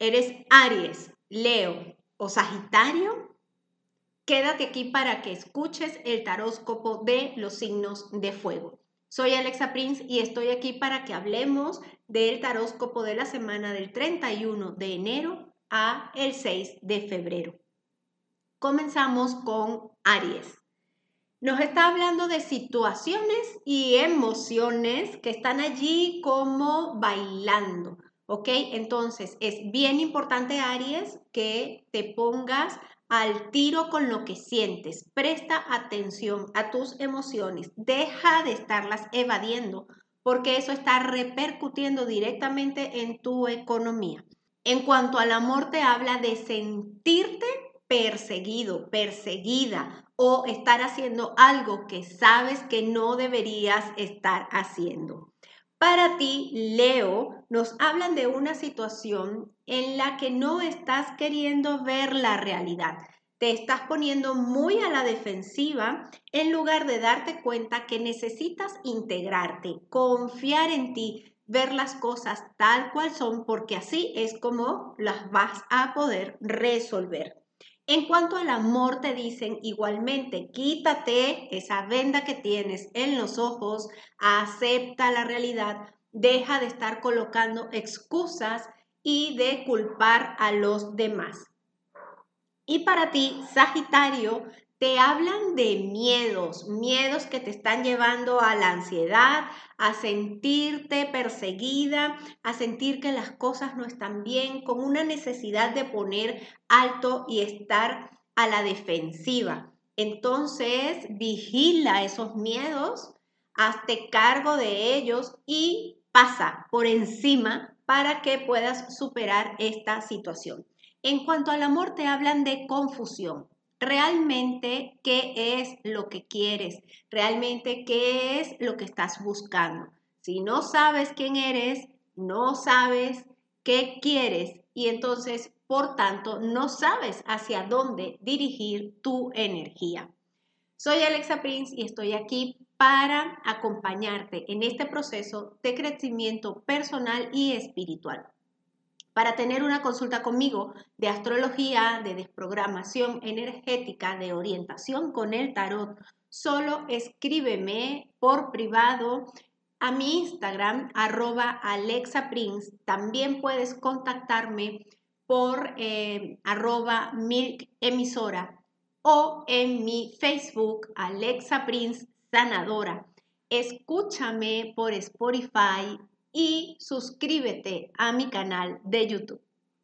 ¿Eres Aries, Leo o Sagitario? Quédate aquí para que escuches el taróscopo de los signos de fuego. Soy Alexa Prince y estoy aquí para que hablemos del taróscopo de la semana del 31 de enero a el 6 de febrero. Comenzamos con Aries. Nos está hablando de situaciones y emociones que están allí como bailando. ¿Ok? Entonces es bien importante, Aries, que te pongas al tiro con lo que sientes. Presta atención a tus emociones. Deja de estarlas evadiendo porque eso está repercutiendo directamente en tu economía. En cuanto al amor, te habla de sentirte perseguido, perseguida o estar haciendo algo que sabes que no deberías estar haciendo. Para ti, Leo, nos hablan de una situación en la que no estás queriendo ver la realidad. Te estás poniendo muy a la defensiva en lugar de darte cuenta que necesitas integrarte, confiar en ti, ver las cosas tal cual son, porque así es como las vas a poder resolver. En cuanto al amor, te dicen igualmente, quítate esa venda que tienes en los ojos, acepta la realidad, deja de estar colocando excusas y de culpar a los demás. Y para ti, Sagitario, te hablan de miedos, miedos que te están llevando a la ansiedad, a sentirte perseguida, a sentir que las cosas no están bien, con una necesidad de poner alto y estar a la defensiva. Entonces, vigila esos miedos, hazte cargo de ellos y pasa por encima para que puedas superar esta situación. En cuanto al amor, te hablan de confusión realmente qué es lo que quieres, realmente qué es lo que estás buscando. Si no sabes quién eres, no sabes qué quieres y entonces, por tanto, no sabes hacia dónde dirigir tu energía. Soy Alexa Prince y estoy aquí para acompañarte en este proceso de crecimiento personal y espiritual. Para tener una consulta conmigo de astrología, de desprogramación energética, de orientación con el tarot, solo escríbeme por privado a mi Instagram, arroba Alexa Prince. También puedes contactarme por eh, arroba o en mi Facebook, Alexa Prince Sanadora. Escúchame por Spotify y suscríbete a mi canal de YouTube.